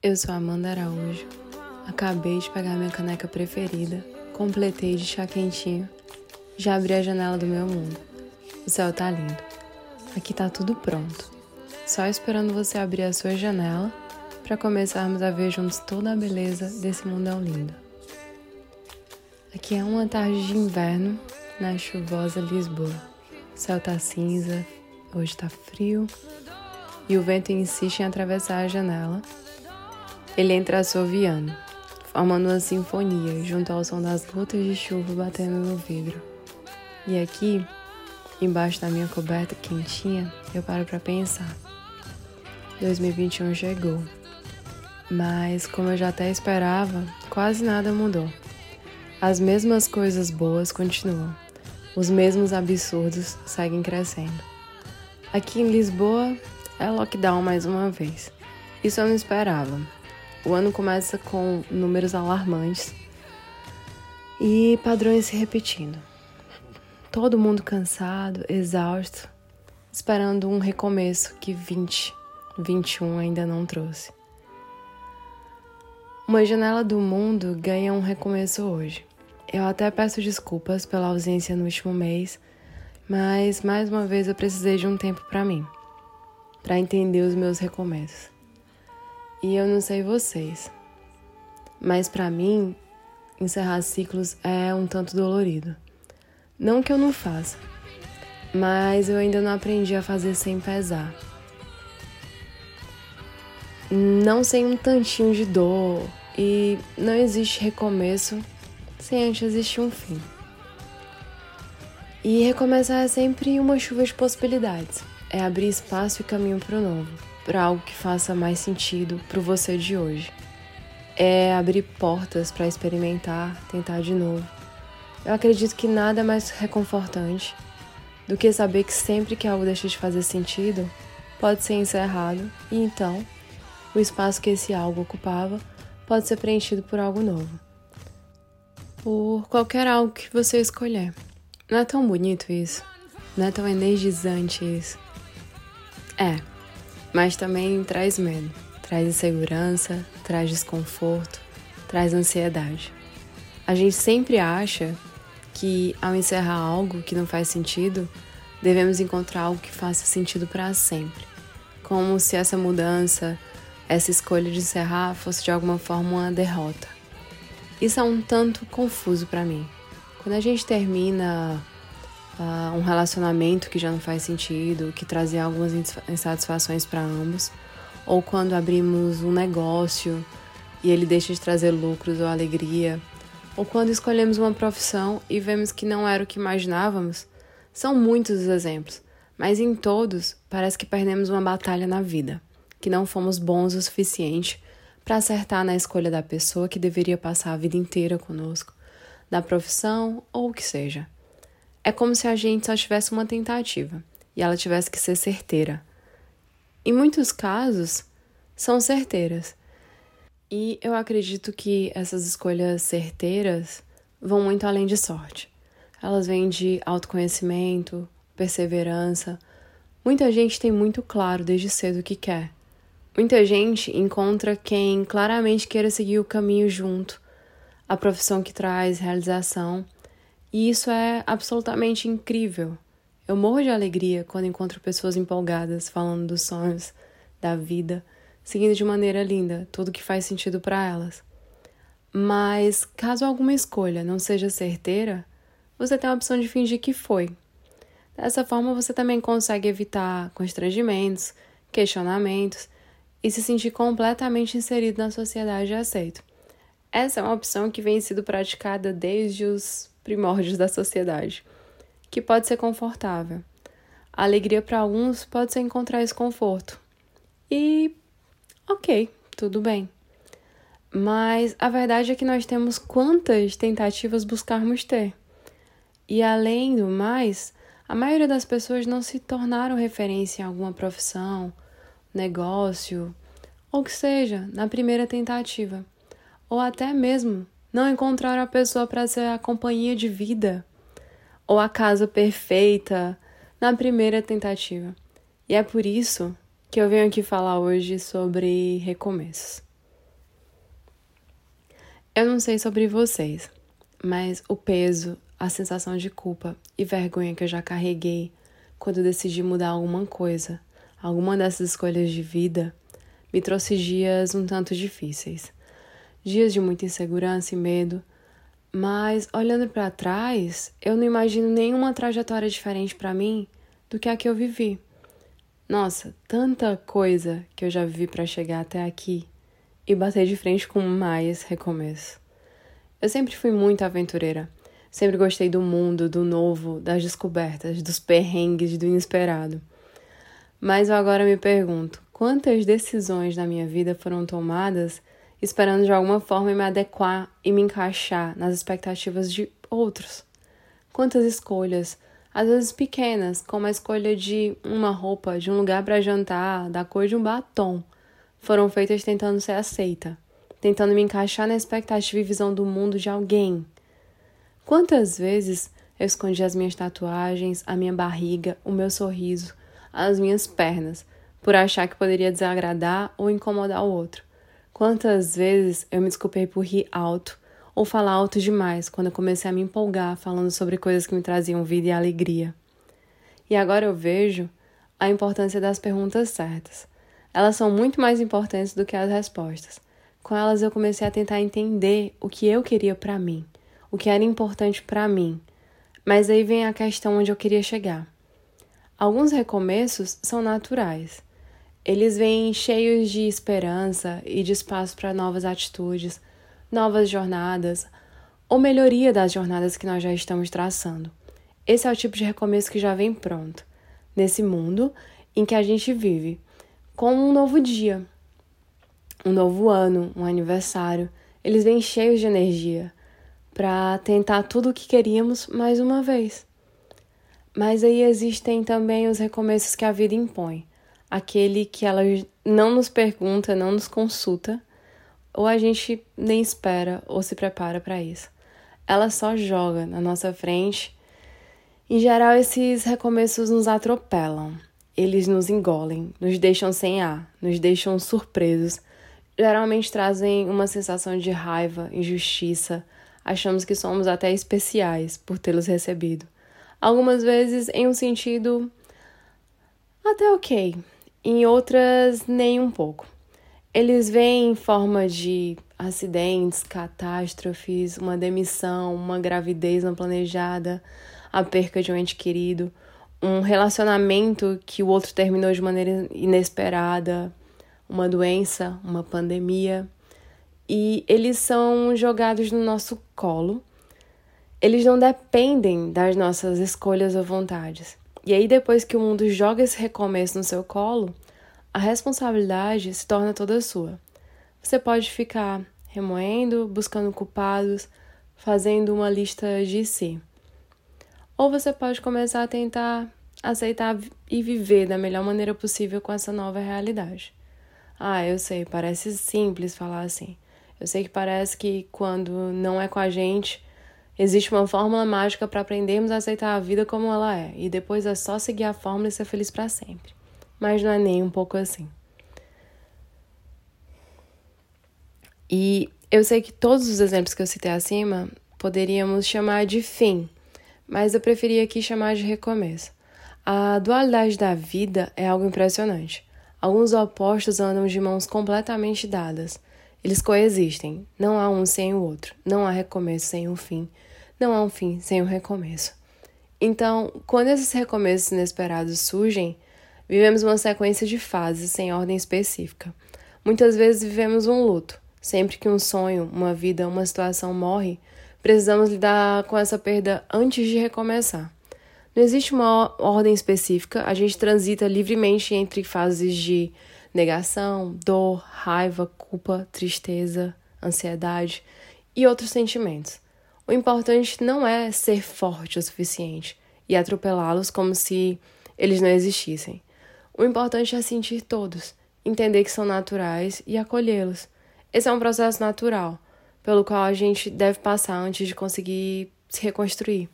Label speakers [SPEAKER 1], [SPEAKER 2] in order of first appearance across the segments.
[SPEAKER 1] Eu sou Amanda Araújo. Acabei de pegar minha caneca preferida, completei de chá quentinho, já abri a janela do meu mundo. O céu tá lindo. Aqui tá tudo pronto. Só esperando você abrir a sua janela para começarmos a ver juntos toda a beleza desse mundão lindo. Aqui é uma tarde de inverno na chuvosa Lisboa. O céu tá cinza, hoje tá frio e o vento insiste em atravessar a janela ele entra assoviando, formando uma sinfonia junto ao som das gotas de chuva batendo no vidro. E aqui, embaixo da minha coberta quentinha, eu paro para pensar. 2021 chegou. Mas, como eu já até esperava, quase nada mudou. As mesmas coisas boas continuam. Os mesmos absurdos seguem crescendo. Aqui em Lisboa é lockdown mais uma vez. Isso eu não esperava. O ano começa com números alarmantes e padrões se repetindo. Todo mundo cansado, exausto, esperando um recomeço que 20, 21 ainda não trouxe. Uma janela do mundo ganha um recomeço hoje. Eu até peço desculpas pela ausência no último mês, mas mais uma vez eu precisei de um tempo para mim, para entender os meus recomeços. E eu não sei vocês, mas para mim, encerrar ciclos é um tanto dolorido. Não que eu não faça, mas eu ainda não aprendi a fazer sem pesar. Não sem um tantinho de dor, e não existe recomeço sem antes existir um fim. E recomeçar é sempre uma chuva de possibilidades, é abrir espaço e caminho para o novo para algo que faça mais sentido para você de hoje. É abrir portas para experimentar, tentar de novo. Eu acredito que nada mais reconfortante do que saber que sempre que algo deixa de fazer sentido, pode ser encerrado e então o espaço que esse algo ocupava pode ser preenchido por algo novo. Por qualquer algo que você escolher. Não é tão bonito isso? Não é tão energizante isso? É, mas também traz medo, traz insegurança, traz desconforto, traz ansiedade. A gente sempre acha que ao encerrar algo que não faz sentido, devemos encontrar algo que faça sentido para sempre, como se essa mudança, essa escolha de encerrar fosse de alguma forma uma derrota. Isso é um tanto confuso para mim. Quando a gente termina uh, um relacionamento que já não faz sentido, que trazia algumas insatisfações para ambos, ou quando abrimos um negócio e ele deixa de trazer lucros ou alegria, ou quando escolhemos uma profissão e vemos que não era o que imaginávamos, são muitos os exemplos, mas em todos parece que perdemos uma batalha na vida, que não fomos bons o suficiente para acertar na escolha da pessoa que deveria passar a vida inteira conosco, da profissão ou o que seja. É como se a gente só tivesse uma tentativa e ela tivesse que ser certeira. Em muitos casos, são certeiras. E eu acredito que essas escolhas certeiras vão muito além de sorte. Elas vêm de autoconhecimento, perseverança. Muita gente tem muito claro desde cedo o que quer. Muita gente encontra quem claramente queira seguir o caminho junto, a profissão que traz realização e isso é absolutamente incrível. Eu morro de alegria quando encontro pessoas empolgadas falando dos sonhos, da vida, seguindo de maneira linda tudo que faz sentido para elas. Mas caso alguma escolha não seja certeira, você tem a opção de fingir que foi. Dessa forma, você também consegue evitar constrangimentos, questionamentos e se sentir completamente inserido na sociedade e aceito. Essa é uma opção que vem sido praticada desde os primórdios da sociedade, que pode ser confortável. A alegria para alguns pode ser encontrar esse conforto. E ok, tudo bem. Mas a verdade é que nós temos quantas tentativas buscarmos ter. E além do mais, a maioria das pessoas não se tornaram referência em alguma profissão, negócio, ou que seja, na primeira tentativa. Ou até mesmo não encontraram a pessoa para ser a companhia de vida ou a casa perfeita na primeira tentativa. E é por isso que eu venho aqui falar hoje sobre recomeços. Eu não sei sobre vocês, mas o peso, a sensação de culpa e vergonha que eu já carreguei quando decidi mudar alguma coisa, alguma dessas escolhas de vida, me trouxe dias um tanto difíceis. Dias de muita insegurança e medo, mas olhando para trás, eu não imagino nenhuma trajetória diferente para mim do que a que eu vivi. Nossa, tanta coisa que eu já vivi para chegar até aqui e bater de frente com mais recomeço. Eu sempre fui muito aventureira. Sempre gostei do mundo, do novo, das descobertas, dos perrengues, do inesperado. Mas eu agora me pergunto: quantas decisões na minha vida foram tomadas esperando de alguma forma me adequar e me encaixar nas expectativas de outros? Quantas escolhas, às vezes pequenas, como a escolha de uma roupa, de um lugar para jantar, da cor de um batom, foram feitas tentando ser aceita, tentando me encaixar na expectativa e visão do mundo de alguém. Quantas vezes eu escondi as minhas tatuagens, a minha barriga, o meu sorriso, as minhas pernas, por achar que poderia desagradar ou incomodar o outro. Quantas vezes eu me desculpei por rir alto ou falar alto demais quando eu comecei a me empolgar falando sobre coisas que me traziam vida e alegria. E agora eu vejo a importância das perguntas certas. Elas são muito mais importantes do que as respostas. Com elas eu comecei a tentar entender o que eu queria para mim, o que era importante para mim. Mas aí vem a questão onde eu queria chegar. Alguns recomeços são naturais. Eles vêm cheios de esperança e de espaço para novas atitudes, novas jornadas ou melhoria das jornadas que nós já estamos traçando. Esse é o tipo de recomeço que já vem pronto, nesse mundo em que a gente vive, como um novo dia, um novo ano, um aniversário. Eles vêm cheios de energia para tentar tudo o que queríamos mais uma vez. Mas aí existem também os recomeços que a vida impõe aquele que ela não nos pergunta, não nos consulta, ou a gente nem espera ou se prepara para isso. Ela só joga na nossa frente. Em geral, esses recomeços nos atropelam. Eles nos engolem, nos deixam sem ar, nos deixam surpresos. Geralmente trazem uma sensação de raiva, injustiça. Achamos que somos até especiais por tê-los recebido. Algumas vezes em um sentido até ok, em outras nem um pouco. Eles vêm em forma de acidentes, catástrofes, uma demissão, uma gravidez não planejada, a perca de um ente querido, um relacionamento que o outro terminou de maneira inesperada, uma doença, uma pandemia. E eles são jogados no nosso colo. Eles não dependem das nossas escolhas ou vontades. E aí, depois que o mundo joga esse recomeço no seu colo, a responsabilidade se torna toda sua. Você pode ficar remoendo, buscando culpados, fazendo uma lista de si. Ou você pode começar a tentar aceitar e viver da melhor maneira possível com essa nova realidade. Ah, eu sei, parece simples falar assim. Eu sei que parece que quando não é com a gente, Existe uma fórmula mágica para aprendermos a aceitar a vida como ela é, e depois é só seguir a fórmula e ser feliz para sempre. Mas não é nem um pouco assim. E eu sei que todos os exemplos que eu citei acima poderíamos chamar de fim, mas eu preferia aqui chamar de recomeço. A dualidade da vida é algo impressionante. Alguns opostos andam de mãos completamente dadas. Eles coexistem. Não há um sem o outro. Não há recomeço sem um fim. Não há um fim sem um recomeço. Então, quando esses recomeços inesperados surgem, vivemos uma sequência de fases sem ordem específica. Muitas vezes vivemos um luto. Sempre que um sonho, uma vida, uma situação morre, precisamos lidar com essa perda antes de recomeçar. Não existe uma ordem específica, a gente transita livremente entre fases de negação, dor, raiva, culpa, tristeza, ansiedade e outros sentimentos. O importante não é ser forte o suficiente e atropelá-los como se eles não existissem. O importante é sentir todos, entender que são naturais e acolhê-los. Esse é um processo natural, pelo qual a gente deve passar antes de conseguir se reconstruir,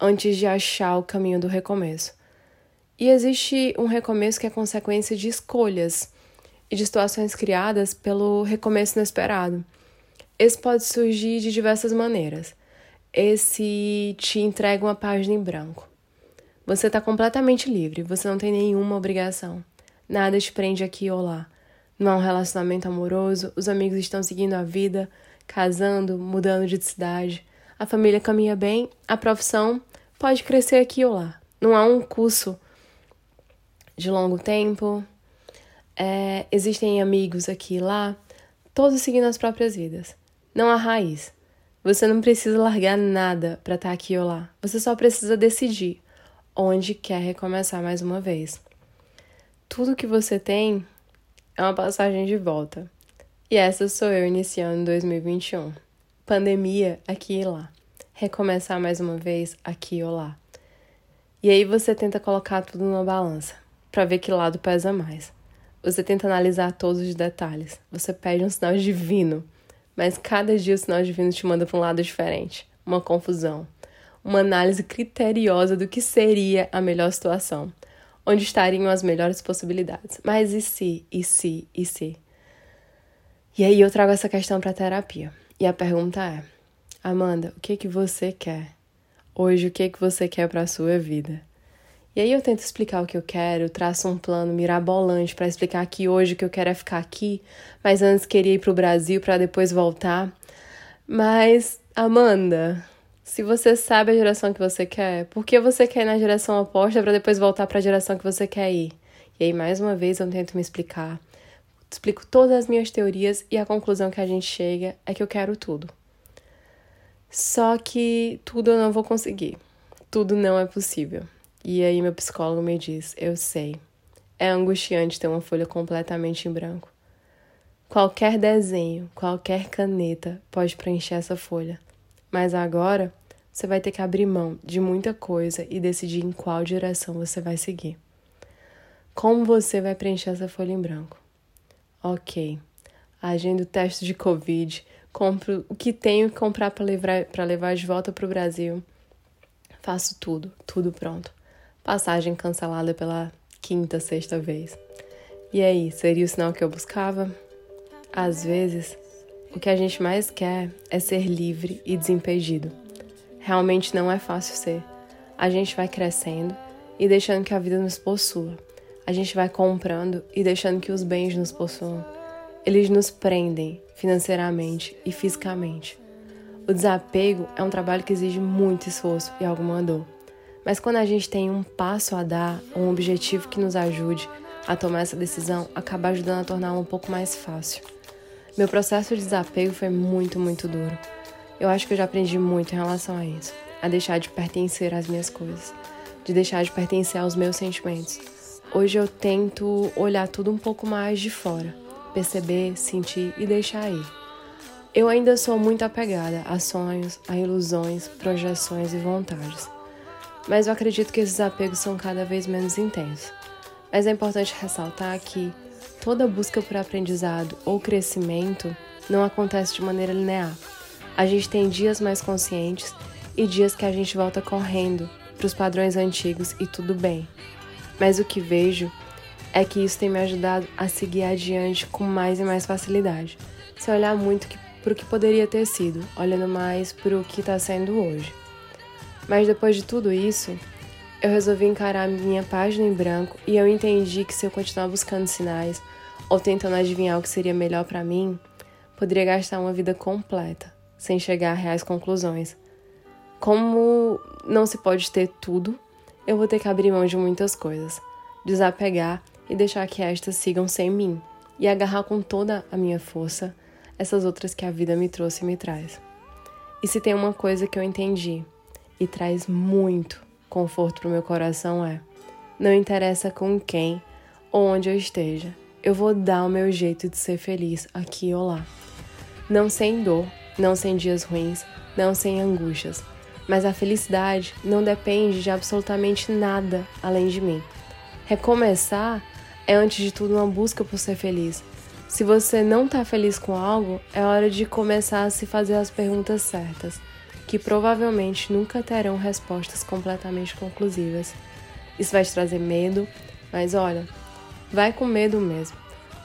[SPEAKER 1] antes de achar o caminho do recomeço. E existe um recomeço que é consequência de escolhas e de situações criadas pelo recomeço inesperado. Esse pode surgir de diversas maneiras. Esse te entrega uma página em branco. Você está completamente livre, você não tem nenhuma obrigação. Nada te prende aqui ou lá. Não há um relacionamento amoroso, os amigos estão seguindo a vida, casando, mudando de cidade. A família caminha bem, a profissão pode crescer aqui ou lá. Não há um curso de longo tempo. É, existem amigos aqui e lá, todos seguindo as próprias vidas. Não há raiz. Você não precisa largar nada para estar tá aqui ou lá. Você só precisa decidir onde quer recomeçar mais uma vez. Tudo que você tem é uma passagem de volta. E essa sou eu iniciando em 2021. Pandemia aqui e lá. Recomeçar mais uma vez aqui ou lá. E aí você tenta colocar tudo numa balança para ver que lado pesa mais. Você tenta analisar todos os detalhes. Você pede um sinal divino, mas cada dia o sinal divino te manda para um lado diferente, uma confusão uma análise criteriosa do que seria a melhor situação, onde estariam as melhores possibilidades. Mas e se, e se, e se? E aí eu trago essa questão para terapia. E a pergunta é: Amanda, o que que você quer? Hoje, o que que você quer para a sua vida? E aí eu tento explicar o que eu quero, traço um plano mirabolante para explicar que hoje o que eu quero é ficar aqui, mas antes queria ir para o Brasil para depois voltar. Mas, Amanda, se você sabe a direção que você quer, por que você quer ir na direção oposta para depois voltar para a direção que você quer ir? E aí, mais uma vez, eu tento me explicar. Explico todas as minhas teorias e a conclusão que a gente chega é que eu quero tudo. Só que tudo eu não vou conseguir. Tudo não é possível. E aí, meu psicólogo me diz: Eu sei. É angustiante ter uma folha completamente em branco. Qualquer desenho, qualquer caneta pode preencher essa folha. Mas agora você vai ter que abrir mão de muita coisa e decidir em qual direção você vai seguir. Como você vai preencher essa folha em branco? Ok, agendo o teste de Covid, compro o que tenho que comprar para levar, levar de volta para o Brasil. Faço tudo, tudo pronto. Passagem cancelada pela quinta, sexta vez. E aí, seria o sinal que eu buscava? Às vezes, o que a gente mais quer é ser livre e desimpedido. Realmente não é fácil ser. A gente vai crescendo e deixando que a vida nos possua. A gente vai comprando e deixando que os bens nos possuam. Eles nos prendem financeiramente e fisicamente. O desapego é um trabalho que exige muito esforço e alguma dor. Mas quando a gente tem um passo a dar, um objetivo que nos ajude a tomar essa decisão, acaba ajudando a torná-la um pouco mais fácil. Meu processo de desapego foi muito, muito duro. Eu acho que eu já aprendi muito em relação a isso. A deixar de pertencer às minhas coisas. De deixar de pertencer aos meus sentimentos. Hoje eu tento olhar tudo um pouco mais de fora. Perceber, sentir e deixar ir. Eu ainda sou muito apegada a sonhos, a ilusões, projeções e vontades. Mas eu acredito que esses apegos são cada vez menos intensos. Mas é importante ressaltar que Toda busca por aprendizado ou crescimento não acontece de maneira linear. A gente tem dias mais conscientes e dias que a gente volta correndo para os padrões antigos e tudo bem. Mas o que vejo é que isso tem me ajudado a seguir adiante com mais e mais facilidade, sem olhar muito para o que poderia ter sido, olhando mais para o que está sendo hoje. Mas depois de tudo isso, eu resolvi encarar minha página em branco e eu entendi que se eu continuar buscando sinais ou tentando adivinhar o que seria melhor para mim, poderia gastar uma vida completa sem chegar a reais conclusões. Como não se pode ter tudo, eu vou ter que abrir mão de muitas coisas, desapegar e deixar que estas sigam sem mim e agarrar com toda a minha força essas outras que a vida me trouxe e me traz. E se tem uma coisa que eu entendi e traz muito conforto para o meu coração é: não interessa com quem ou onde eu esteja, eu vou dar o meu jeito de ser feliz aqui ou lá. Não sem dor, não sem dias ruins, não sem angústias. Mas a felicidade não depende de absolutamente nada além de mim. Recomeçar é, antes de tudo, uma busca por ser feliz. Se você não está feliz com algo, é hora de começar a se fazer as perguntas certas, que provavelmente nunca terão respostas completamente conclusivas. Isso vai te trazer medo, mas olha, vai com medo mesmo.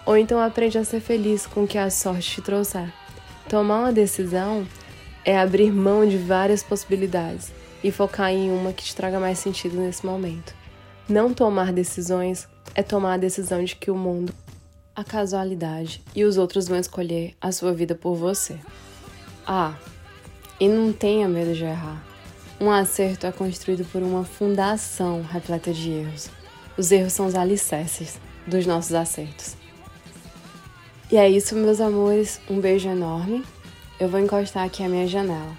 [SPEAKER 1] Ou então aprende a ser feliz com o que a sorte te trouxer. Tomar uma decisão é abrir mão de várias possibilidades e focar em uma que te traga mais sentido nesse momento. Não tomar decisões é tomar a decisão de que o mundo, a casualidade e os outros vão escolher a sua vida por você. Ah, e não tenha medo de errar. Um acerto é construído por uma fundação repleta de erros. Os erros são os alicerces dos nossos acertos. E é isso, meus amores. Um beijo enorme. Eu vou encostar aqui a minha janela,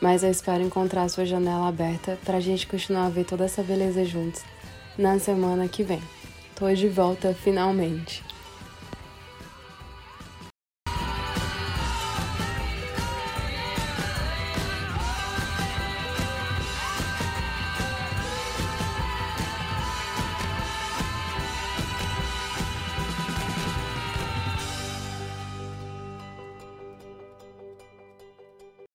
[SPEAKER 1] mas eu espero encontrar a sua janela aberta para a gente continuar a ver toda essa beleza juntos na semana que vem. Tô de volta finalmente.